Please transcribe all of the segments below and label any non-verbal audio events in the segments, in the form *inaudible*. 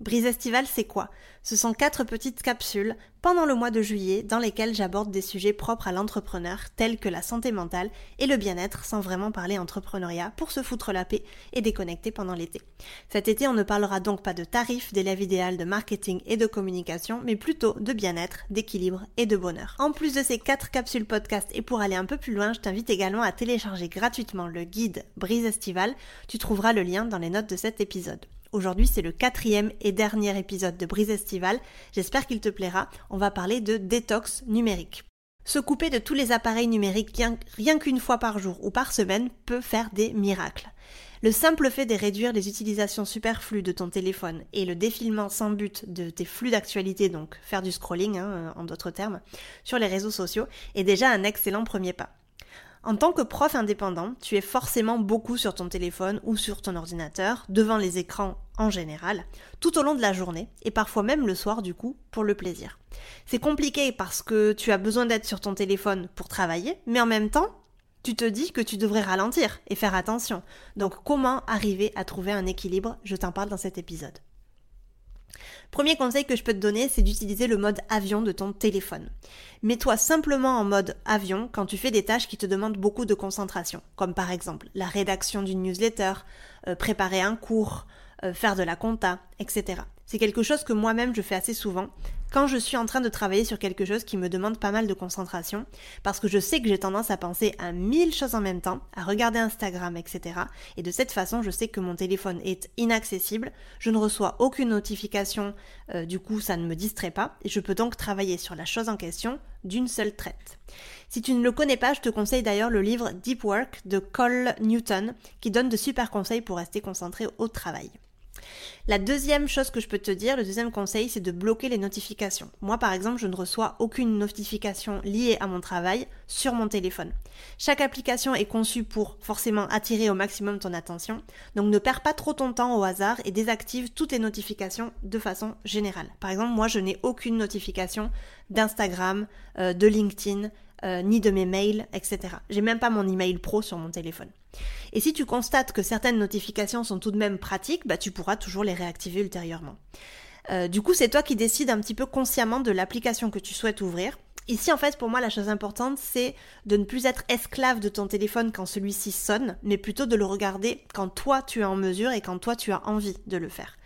Brise estivale, c'est quoi? Ce sont quatre petites capsules pendant le mois de juillet dans lesquelles j'aborde des sujets propres à l'entrepreneur tels que la santé mentale et le bien-être sans vraiment parler entrepreneuriat pour se foutre la paix et déconnecter pendant l'été. Cet été, on ne parlera donc pas de tarifs, d'élèves idéal, de marketing et de communication, mais plutôt de bien-être, d'équilibre et de bonheur. En plus de ces quatre capsules podcast et pour aller un peu plus loin, je t'invite également à télécharger gratuitement le guide Brise estivale. Tu trouveras le lien dans les notes de cet épisode. Aujourd'hui, c'est le quatrième et dernier épisode de Brise Estivale. J'espère qu'il te plaira. On va parler de détox numérique. Se couper de tous les appareils numériques rien qu'une fois par jour ou par semaine peut faire des miracles. Le simple fait de réduire les utilisations superflues de ton téléphone et le défilement sans but de tes flux d'actualité, donc faire du scrolling hein, en d'autres termes, sur les réseaux sociaux, est déjà un excellent premier pas. En tant que prof indépendant, tu es forcément beaucoup sur ton téléphone ou sur ton ordinateur, devant les écrans en général, tout au long de la journée, et parfois même le soir du coup, pour le plaisir. C'est compliqué parce que tu as besoin d'être sur ton téléphone pour travailler, mais en même temps, tu te dis que tu devrais ralentir et faire attention. Donc comment arriver à trouver un équilibre? Je t'en parle dans cet épisode. Premier conseil que je peux te donner, c'est d'utiliser le mode avion de ton téléphone. Mets-toi simplement en mode avion quand tu fais des tâches qui te demandent beaucoup de concentration, comme par exemple la rédaction d'une newsletter, euh, préparer un cours, euh, faire de la compta, etc. C'est quelque chose que moi-même je fais assez souvent quand je suis en train de travailler sur quelque chose qui me demande pas mal de concentration, parce que je sais que j'ai tendance à penser à mille choses en même temps, à regarder Instagram, etc. Et de cette façon, je sais que mon téléphone est inaccessible, je ne reçois aucune notification, euh, du coup ça ne me distrait pas, et je peux donc travailler sur la chose en question d'une seule traite. Si tu ne le connais pas, je te conseille d'ailleurs le livre Deep Work de Cole Newton, qui donne de super conseils pour rester concentré au travail. La deuxième chose que je peux te dire, le deuxième conseil, c'est de bloquer les notifications. Moi, par exemple, je ne reçois aucune notification liée à mon travail sur mon téléphone. Chaque application est conçue pour forcément attirer au maximum ton attention, donc ne perds pas trop ton temps au hasard et désactive toutes les notifications de façon générale. Par exemple, moi, je n'ai aucune notification d'Instagram, euh, de LinkedIn, euh, ni de mes mails, etc. J'ai même pas mon email pro sur mon téléphone. Et si tu constates que certaines notifications sont tout de même pratiques, bah tu pourras toujours les réactiver ultérieurement. Euh, du coup, c'est toi qui décides un petit peu consciemment de l'application que tu souhaites ouvrir. Ici, en fait, pour moi, la chose importante, c'est de ne plus être esclave de ton téléphone quand celui-ci sonne, mais plutôt de le regarder quand toi tu es en mesure et quand toi tu as envie de le faire.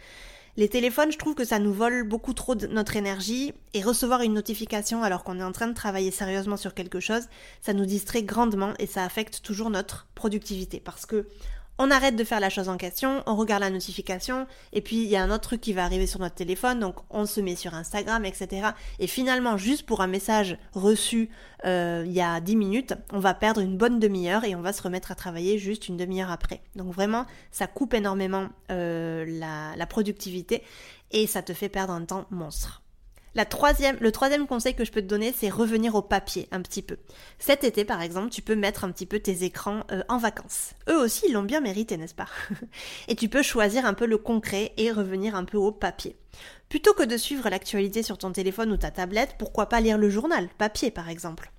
Les téléphones, je trouve que ça nous vole beaucoup trop de notre énergie et recevoir une notification alors qu'on est en train de travailler sérieusement sur quelque chose, ça nous distrait grandement et ça affecte toujours notre productivité. Parce que on arrête de faire la chose en question, on regarde la notification, et puis il y a un autre truc qui va arriver sur notre téléphone, donc on se met sur Instagram, etc. Et finalement, juste pour un message reçu euh, il y a 10 minutes, on va perdre une bonne demi-heure et on va se remettre à travailler juste une demi-heure après. Donc vraiment, ça coupe énormément euh, la, la productivité et ça te fait perdre un temps monstre. La troisième, le troisième conseil que je peux te donner, c'est revenir au papier un petit peu. Cet été, par exemple, tu peux mettre un petit peu tes écrans euh, en vacances. Eux aussi, ils l'ont bien mérité, n'est-ce pas? *laughs* Et tu peux choisir un peu le concret et revenir un peu au papier. Plutôt que de suivre l'actualité sur ton téléphone ou ta tablette, pourquoi pas lire le journal, papier par exemple?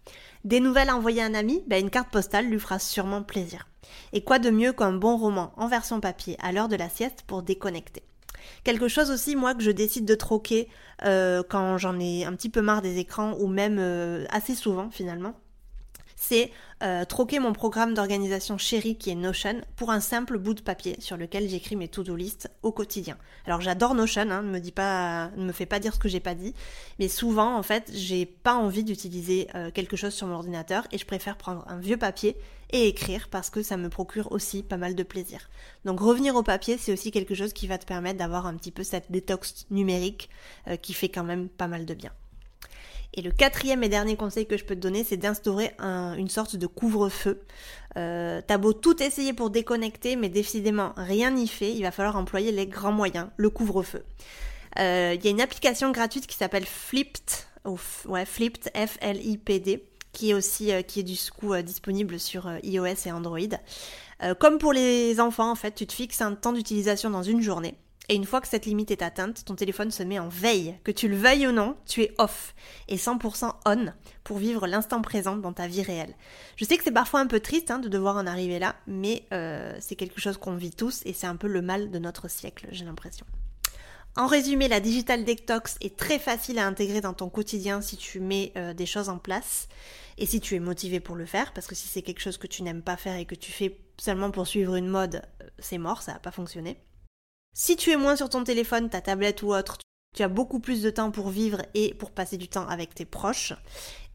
Des nouvelles à envoyer à un ami? Ben, Une carte postale lui fera sûrement plaisir. Et quoi de mieux qu'un bon roman en version papier à l'heure de la sieste pour déconnecter? Quelque chose aussi, moi, que je décide de troquer euh, quand j'en ai un petit peu marre des écrans ou même euh, assez souvent finalement, c'est euh, troquer mon programme d'organisation chéri qui est Notion pour un simple bout de papier sur lequel j'écris mes to-do list au quotidien. Alors j'adore Notion, hein, ne me dis pas, ne me fais pas dire ce que j'ai pas dit, mais souvent en fait j'ai pas envie d'utiliser euh, quelque chose sur mon ordinateur et je préfère prendre un vieux papier et écrire parce que ça me procure aussi pas mal de plaisir. Donc revenir au papier c'est aussi quelque chose qui va te permettre d'avoir un petit peu cette détox numérique euh, qui fait quand même pas mal de bien. Et le quatrième et dernier conseil que je peux te donner, c'est d'instaurer une sorte de couvre-feu. Euh, T'as beau tout essayer pour déconnecter, mais décidément rien n'y fait, il va falloir employer les grands moyens, le couvre-feu. Il euh, y a une application gratuite qui s'appelle Flipped, ouais, Flipped, F-L-I-P-D, qui est aussi qui est du coup disponible sur iOS et Android. comme pour les enfants, en fait, tu te fixes un temps d'utilisation dans une journée. Et une fois que cette limite est atteinte, ton téléphone se met en veille. Que tu le veuilles ou non, tu es off et 100% on pour vivre l'instant présent dans ta vie réelle. Je sais que c'est parfois un peu triste hein, de devoir en arriver là, mais euh, c'est quelque chose qu'on vit tous et c'est un peu le mal de notre siècle, j'ai l'impression. En résumé, la digital detox est très facile à intégrer dans ton quotidien si tu mets euh, des choses en place et si tu es motivé pour le faire, parce que si c'est quelque chose que tu n'aimes pas faire et que tu fais seulement pour suivre une mode, euh, c'est mort, ça va pas fonctionner. Si tu es moins sur ton téléphone, ta tablette ou autre, tu as beaucoup plus de temps pour vivre et pour passer du temps avec tes proches.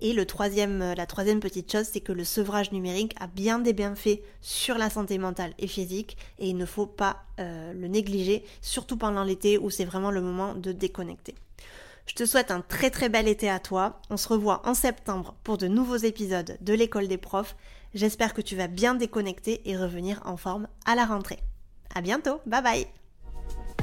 Et le troisième, euh, la troisième petite chose, c'est que le sevrage numérique a bien des bienfaits sur la santé mentale et physique et il ne faut pas euh, le négliger, surtout pendant l'été où c'est vraiment le moment de déconnecter. Je te souhaite un très très bel été à toi. On se revoit en septembre pour de nouveaux épisodes de l'école des profs. J'espère que tu vas bien déconnecter et revenir en forme à la rentrée. À bientôt, bye bye